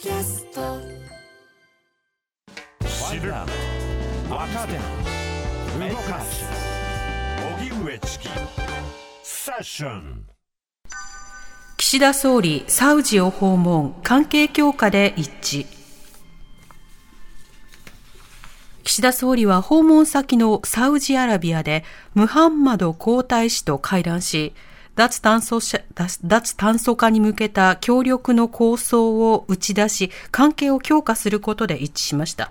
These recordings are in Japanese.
キャスト。知る若手動かす。荻上チキ。セッション。岸田総理、サウジを訪問、関係強化で一致。岸田総理は訪問先のサウジアラビアでムハンマド皇太子と会談し、脱炭素脱脱炭素化に向けた協力の構想を打ち出し、関係を強化することで一致しました。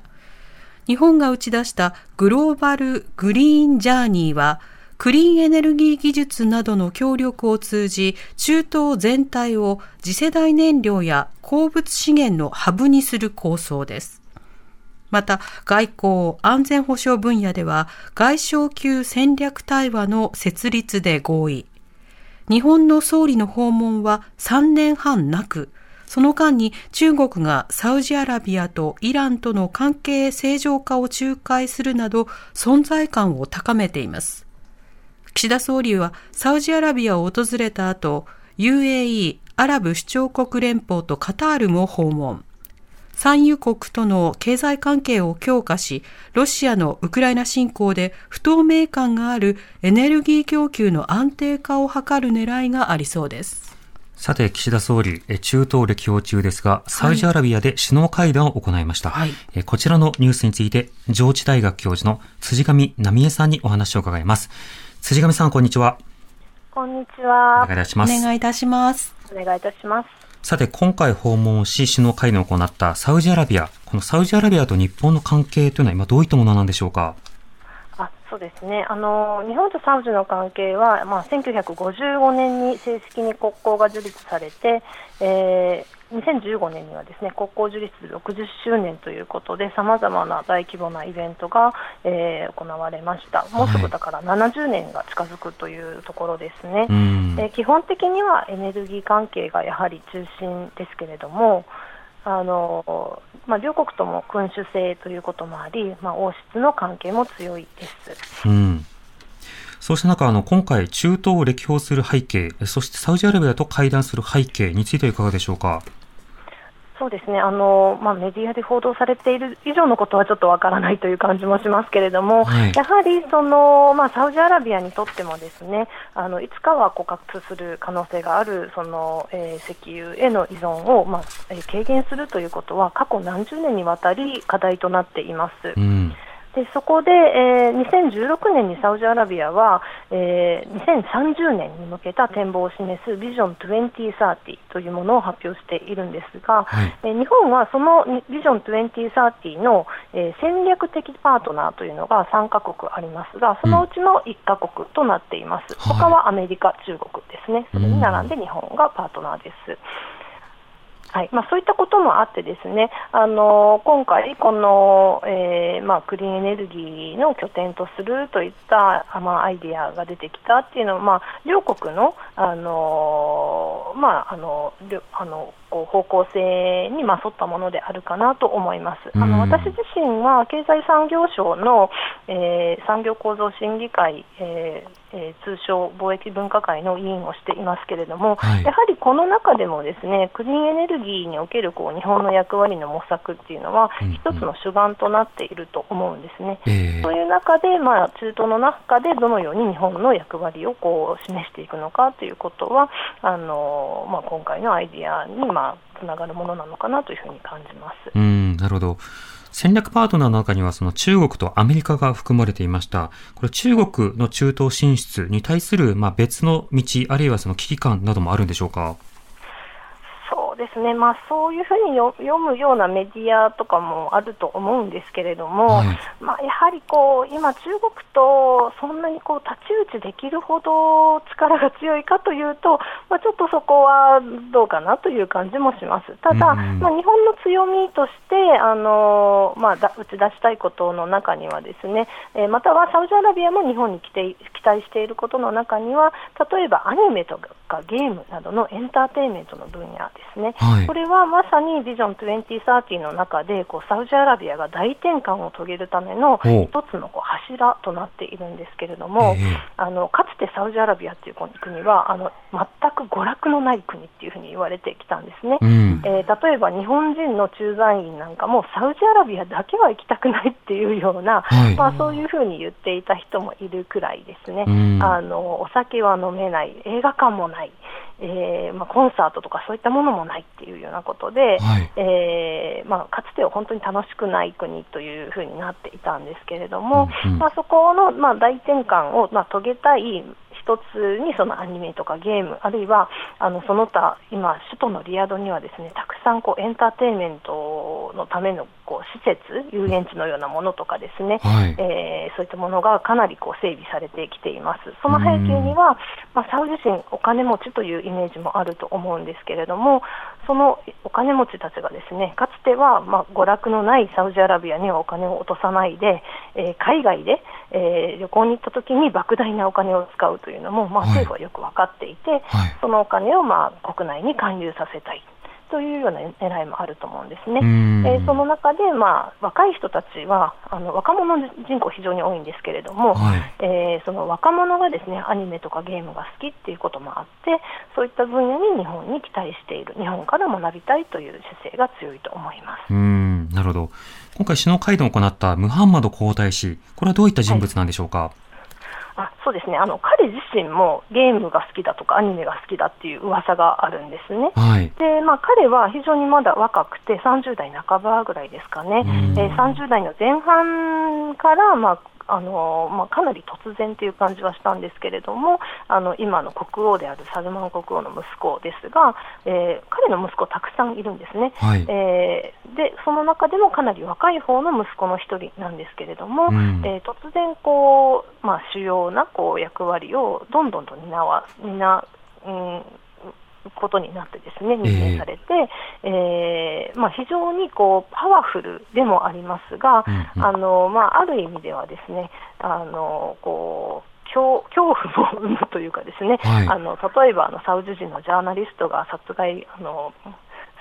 日本が打ち出したグローバルグリーンジャーニーは、クリーンエネルギー技術などの協力を通じ、中東全体を次世代燃料や鉱物資源のハブにする構想です。また、外交、安全保障分野では、外相級戦略対話の設立で合意。日本の総理の訪問は3年半なく、その間に中国がサウジアラビアとイランとの関係正常化を仲介するなど存在感を高めています。岸田総理はサウジアラビアを訪れた後、UAE、アラブ首長国連邦とカタールも訪問。産油国との経済関係を強化し、ロシアのウクライナ侵攻で不透明感があるエネルギー供給の安定化を図る狙いがありそうです。さて、岸田総理、中東歴訪中ですが、サウジアラビアで首脳会談を行いました。はい、こちらのニュースについて、上智大学教授の辻上奈美恵さんにお話を伺います。辻上さん、こんにちは。こんにちは。お願いいたします。お願いいたします。お願いいたします。さて、今回訪問し、首脳会談を行ったサウジアラビア。このサウジアラビアと日本の関係というのは今どういったものなんでしょうか？あそうですねあの日本とサウジの関係は、まあ、1955年に正式に国交が樹立されて、えー2015年にはですね国交樹立60周年ということでさまざまな大規模なイベントが、えー、行われました。もうすぐだから70年が近づくというところですね、はい、基本的にはエネルギー関係がやはり中心ですけれどもあのまあ、両国とも君主制ということもあり、まあ、王室の関係も強いです。うん。そうした中、あの、今回、中東を歴訪する背景、そしてサウジアラビアと会談する背景についてはいかがでしょうか？そうですね。あの、まあ、メディアで報道されている以上のことはちょっとわからないという感じもしますけれども、はい、やはりその、まあ、サウジアラビアにとってもですねあのいつかは枯渇する可能性があるその、えー、石油への依存を、まあえー、軽減するということは過去何十年にわたり課題となっています。うんでそこで、えー、2016年にサウジアラビアは、えー、2030年に向けた展望を示すビジョン2030というものを発表しているんですが、はい、えー、日本はそのビジョン2030の、えー、戦略的パートナーというのが3カ国ありますが、そのうちの1カ国となっています。うん、他はアメリカ、中国ですね。それに並んで日本がパートナーです。はいまあ、そういったこともあってですねあの今回、この、えーまあ、クリーンエネルギーの拠点とするといった、まあ、アイデアが出てきたっていうのは、まあ、両国のあの、まあ、あのあのこう方向性にま沿ったものであるかなと思います。あの私自身は経済産業省の、えー、産業構造審議会、えーえー、通称貿易分科会の委員をしていますけれども、はい、やはりこの中でもですねクリーンエネルギーにおけるこう日本の役割の模索っていうのは、うんうん、一つの主眼となっていると思うんですね。えー、そういう中で、まあ、中東の中でどのように日本の役割をこう示していくのかということはあの、まあ、今回のアイディアに、まあ、つながるものなのかなというふうに感じます。うんなるほど戦略パートナーの中にはその中国とアメリカが含まれていました。これ中国の中東進出に対するまあ別の道、あるいはその危機感などもあるんでしょうか？ですね、まあ、そういうふうに読むようなメディアとかもあると思うんですけれども、はい、まあ、やはりこう今、中国とそんなにこう太刀打ちできるほど力が強いかというと、まあ、ちょっとそこはどうかなという感じもします。ただ、まあ、日本の強みとしてあの、まあ、打ち出したいことの中にはですね、えー、またはサウジアラビアも日本に来て期待していることの中には例えばアニメと画、ゲームなどのエンターテインメントの分野ですね、はい、これはまさにビジョン2030の中でこうサウジアラビアが大転換を遂げるための一つのこう柱となっているんですけれども、あのかつてサウジアラビアという国はあの全く娯楽のない国っていうふうに言われてきたんですね、うん、えー、例えば日本人の駐在員なんかもサウジアラビアだけは行きたくないっていうような、はい、まあ、そういうふうに言っていた人もいるくらいですね、うん、あのお酒は飲めない、映画館もない、えーまあ、コンサートとかそういったものもないっていうようなことで、はい、えー、まあ、かつては本当に楽しくない国というふうになっていたんですけれども、うん、まあ、そこの、まあ、大転換を、まあ、遂げたい一つにそのアニメとかゲーム、あるいはあのその他、今、首都のリヤドにはですねたくさんこうエンターテインメントのためのこう施設、遊園地のようなものとかですね、はい、えー、そういったものがかなりこう整備されてきています。その背景には、まあ、サウジ人、お金持ちというイメージもあると思うんですけれども、そのお金持ちたちがですねかつては、まあ、娯楽のないサウジアラビアにはお金を落とさないで、えー、海外で、えー、旅行に行った時に莫大なお金を使うというのも、まあ、政府はよく分かっていて、はいはい、そのお金を、まあ、国内に還流させたい。というような狙いもあると思うんですね。えー、その中で、まあ、若い人たちはあの若者人口非常に多いんですけれども、はい、えー、その若者がですねアニメとかゲームが好きっていうこともあってそういった分野に日本に期待している日本から学びたいという姿勢が強いと思います。うんなるほど今回首脳会談を行ったムハンマド皇太子これはどういった人物なんでしょうか？はいあそうですね。あの彼自身もゲームが好きだとかアニメが好きだっていう噂があるんですね、はい、でまあ、彼は非常にまだ若くて30代半ばぐらいですかね、えー、30代の前半から、まあ、あのまあ、かなり突然という感じはしたんですけれどもあの今の国王であるサルマン国王の息子ですが、えー、彼の息子たくさんいるんですね、はい、えー、でその中でもかなり若い方の息子の一人なんですけれども、うん、えー、突然こう、まあ、主要なこう役割をどんどんと担わ担うんことになってですね任命されて、えー、えー、まあ、非常にこうパワフルでもありますが、うんうん、あのまあ、ある意味ではですねあのこう恐恐怖も生むというかですね、はい、あの例えばあのサウジ人のジャーナリストが殺害あの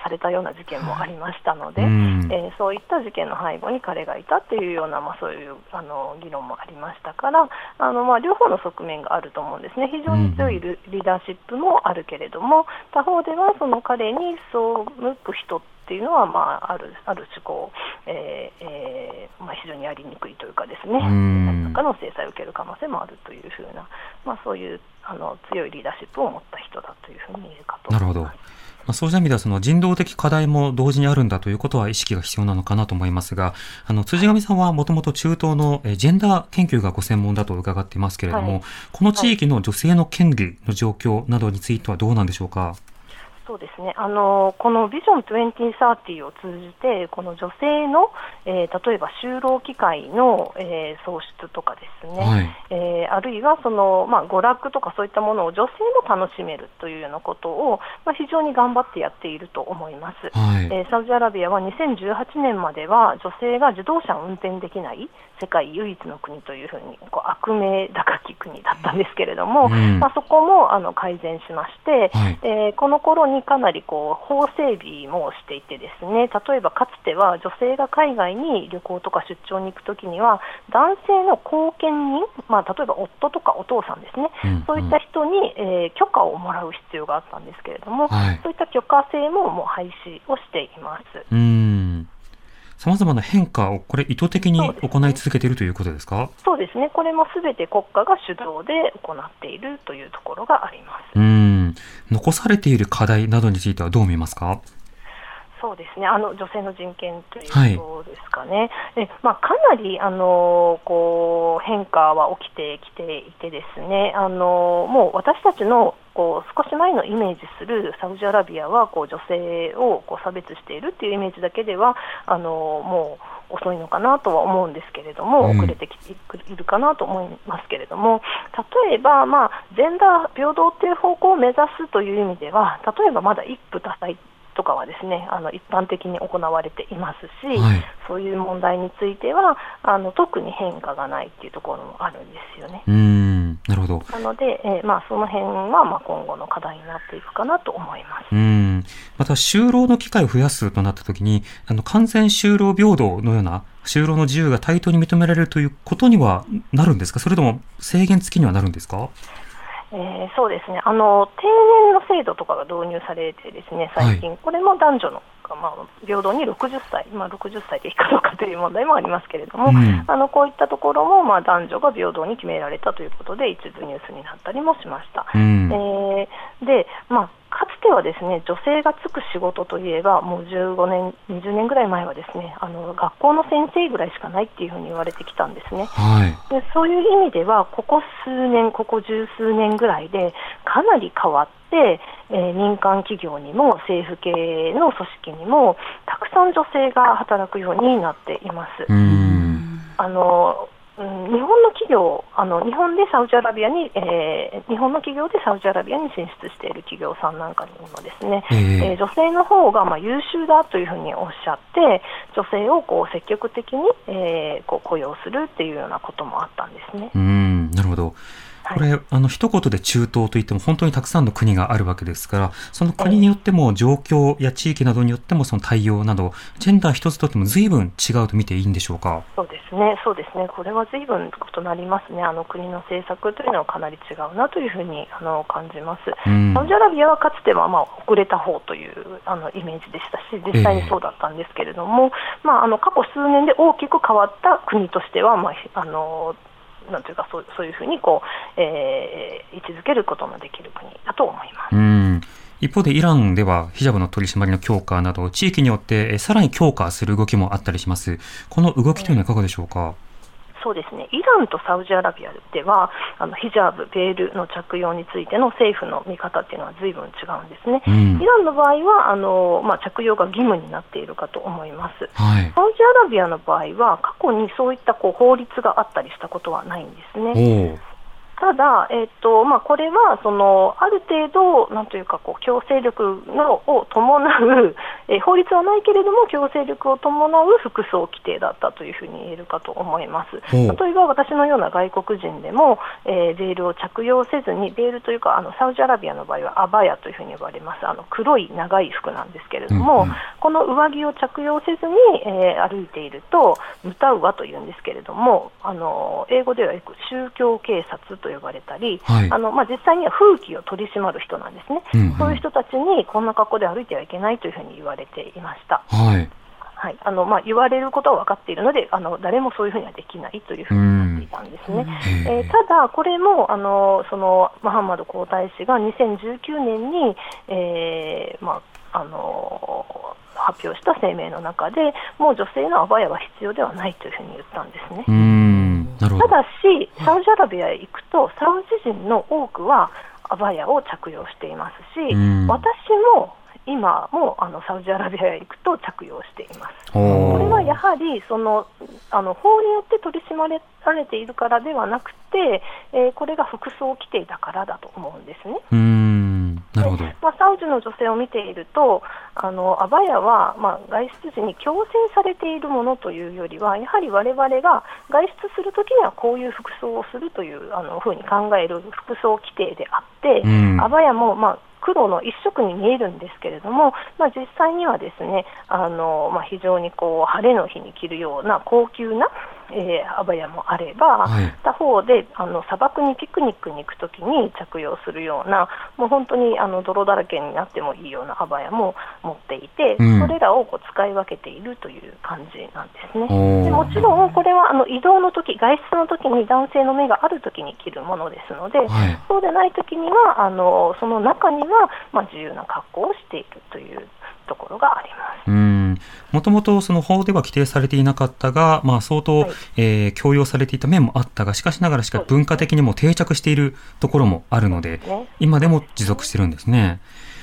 されたような事件もありましたので、うん、えー、そういった事件の背後に彼がいたっていうような、まあ、そういうあの議論もありましたからあの、まあ、両方の側面があると思うんですね。非常に強いリーダーシップもあるけれども他方ではその彼に背く人っていうのは、まあ、あるある種こう、えーえーまあ、非常にやりにくいというかですね。何らかの制裁を受ける可能性もあるというふうな、まあ、そういうあの強いリーダーシップを持った人だというふうに言えるかと思います。まあ、そうした意味ではその人道的課題も同時にあるんだということは意識が必要なのかなと思いますが、あの、辻上さんはもともと中東のジェンダー研究がご専門だと伺っていますけれども、はい、この地域の女性の権利の状況などについてはどうなんでしょうか？そうですね。あのこのビジョン2030を通じて、この女性の、えー、例えば就労機会の、えー、創出とかですね、はい、えー、あるいはその、まあ、娯楽とかそういったものを女性も楽しめるというようなことを、まあ、非常に頑張ってやっていると思います、はい、えー、サウジアラビアは2018年までは女性が自動車を運転できない世界唯一の国というふうにこう悪名高き国だったんですけれども、うん、まあ、そこもあの改善しまして、はい、えー、この頃ににかなりこう法整備もしていてですね例えばかつては女性が海外に旅行とか出張に行くときには男性の後見人、まあ、例えば夫とかお父さんですね、うんうん、そういった人に、えー、許可をもらう必要があったんですけれども、はい、そういった許可制ももう廃止をしています。うん。さまざまな変化をこれ意図的に行い続けているということですか？そうですね、これもすべて国家が主導で行っているというところがあります。うん残されている課題などについてはどう見ますか？そうですね。あの女性の人権ということですかね、はい、まあ、かなりあのこう変化は起きてきていて、ですね。あのもう私たちのこう少し前のイメージするサウジアラビアはこう女性をこう差別しているっていうイメージだけではあのもう遅いのかなとは思うんですけれども、遅れてきているかなと思いますけれども、例えば、まあ、ジェンダー平等という方向を目指すという意味では、例えばまだ一夫多妻とかはですねあの一般的に行われていますし、はい、そういう問題についてはあの特に変化がないっていうところもあるんですよね。うんなるほど。なので、えー、まあ、その辺は、まあ、今後の課題になっていくかなと思います。うん。また、就労の機会を増やすとなったときに、あの、完全就労平等のような、就労の自由が対等に認められるということにはなるんですか？それとも制限付きにはなるんですか？えー、そうですねあの定年の制度とかが導入されてですね最近、はい、これも男女の、まあ、平等に60歳、まあ、60歳でいいかどうかという問題もありますけれども、うん、あのこういったところも、まあ、男女が平等に決められたということで一部ニュースになったりもしました。うん、えー、でまあかつてはですね女性が就く仕事といえばもう15年、20年ぐらい前はですねあの学校の先生ぐらいしかないっていうふうに言われてきたんですね、はい、でそういう意味ではここ数年、ここ十数年ぐらいでかなり変わって、えー、民間企業にも政府系の組織にもたくさん女性が働くようになっています。あのうん、日本の企業あの、日本でサウジアラビアに、えー、日本の企業でサウジアラビアに進出している企業さんなんかにもですね、えー、えー、女性の方がまあ優秀だというふうにおっしゃって、女性をこう積極的に、えー、こう雇用するっていうようなこともあったんですね。うんなるほどこれ、あの、一言で中東といっても本当にたくさんの国があるわけですから、その国によっても状況や地域などによってもその対応など、ジェンダー一つとっても随分違うと見ていいんでしょうか？そうですね、そうですね。これは随分異なりますね。あの国の政策というのはかなり違うなというふうにあの感じます。サウジアラビアはかつてはまあ遅れた方というあのイメージでしたし、実際にそうだったんですけれども、えー、まああの過去数年で大きく変わった国としてはまああのなんていうかそうそういうふうにこう、えー、位置づけることのできる国だと思います。うん一方でイランではヒジャブの取り締まりの強化など地域によってさらに強化する動きもあったりします。この動きというのはいかがでしょうか？そうですね。イランとサウジアラビアではあのヒジャブ、ベールの着用についての政府の見方っていうのはずいぶん違うんですね、うん、イランの場合はあの、まあ、着用が義務になっているかと思います、はい、サウジアラビアの場合は過去にそういったこう法律があったりしたことはないんですね。ただ、えーとまあ、これはそのある程度、なんというかこう強制力のを伴う、えー、法律はないけれども強制力を伴う服装規定だったというふうに言えるかと思います。例えば私のような外国人でも、えー、ベールを着用せずに、ベールというかあのサウジアラビアの場合はアバヤというふうに呼ばれます。あの黒い長い服なんですけれども、うんうん、この上着を着用せずに、えー、歩いていると、ムタウワというんですけれども、あの英語ではよく宗教警察と呼ばれたり、はい、あのまあ、実際には風紀を取り締まる人なんですね、うんうん、そういう人たちにこんな格好で歩いてはいけないというふうに言われていました。はい。はい。あのまあ、言われることは分かっているのであの、誰もそういうふうにはできないというふうになっていたんですね。えー、ただ、これもあのそのマハンマド皇太子が2019年に、えーまああの発表した声明の中で、もう女性のアバヤは必要ではないというふうに言ったんですね。ただし、サウジアラビアへ行くと、サウジ人の多くはアバヤを着用していますし、私も今もあのサウジアラビアへ行くと着用しています。これはやはりそのあの法によって取り締まられているからではなくて、えー、これが服装規定だからだと思うんですね。なるほどまあ、サウジの女性を見ていると、あのアバヤは、まあ、外出時に強制されているものというよりは、やはり我々が外出するときにはこういう服装をするというあのふうに考える服装規定であって、アバヤも、まあ、黒の一色に見えるんですけれども、まあ、実際にはですねあの、まあ、非常にこう晴れの日に着るような高級なえー、アバヤもあれば、はい、他方であの砂漠にピクニックに行くときに着用するような、もう本当にあの泥だらけになってもいいようなアバヤも持っていて、うん、それらをこう使い分けているという感じなんですね。でもちろん、これはあの移動のとき、外出のときに男性の目があるときに着るものですので、はい、そうでないときにはあの、その中には、まあ、自由な格好をしているというところがあります。うん。もともとその法では規定されていなかったが、まあ、相当、はい、えー、強要されていた面もあったが、しかしながらしか文化的にも定着しているところもあるので、ね、今でも持続してるんですね。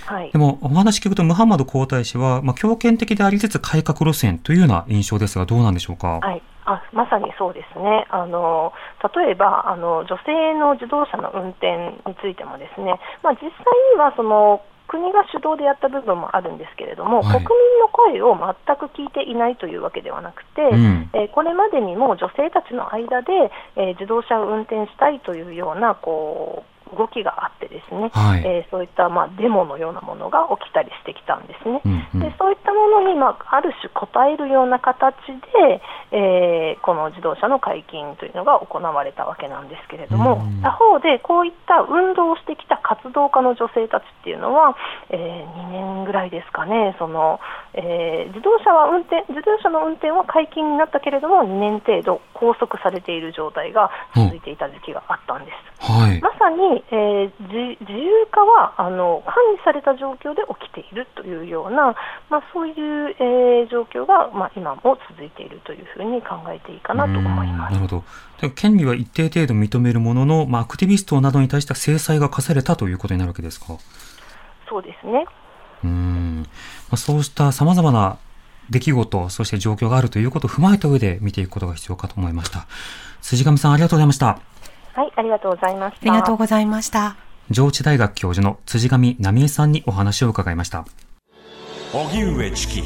はい、でも、お話聞くと、ムハンマド皇太子は、まあ、強権的でありつつ改革路線というような印象ですが、どうなんでしょうか？はい。あまさにそうですね、あの例えばあの女性の自動車の運転についても、ですね、まあ、実際にはその国が主導でやった部分もあるんですけれども、はい、国民の声を全く聞いていないというわけではなくて、うん、えー、これまでにも女性たちの間で、えー、自動車を運転したいというようなこう動きがあってですね、はい、えー、そういったまあデモのようなものが起きたりしてきたんですね。うんうん、でそういったものにまあある種応えるような形で、えー、この自動車の解禁というのが行われたわけなんですけれども、他方でこういった運動をしてきた活動家の女性たちっていうのは、えー、2年ぐらいですかね、そのえー、自動車は運転自動車の運転は解禁になったけれども2年程度拘束されている状態が続いていた時期があったんです、はい、まさに、えー、自由化はあの管理された状況で起きているというような、まあ、そういう、えー、状況が、まあ、今も続いているというふうに考えていいかなと思います。なるほど。権利は一定程度認めるものの、まあ、アクティビストなどに対しては制裁が課されたということになるわけですか？そうですね。うん。そうしたさまざまな出来事、そして状況があるということを踏まえた上で見ていくことが必要かと思いました。辻上さん、ありがとうございました。はい、ありがとうございました。ありがとうございました。上智大学教授の辻上奈美恵さんにお話を伺いました。荻上チキ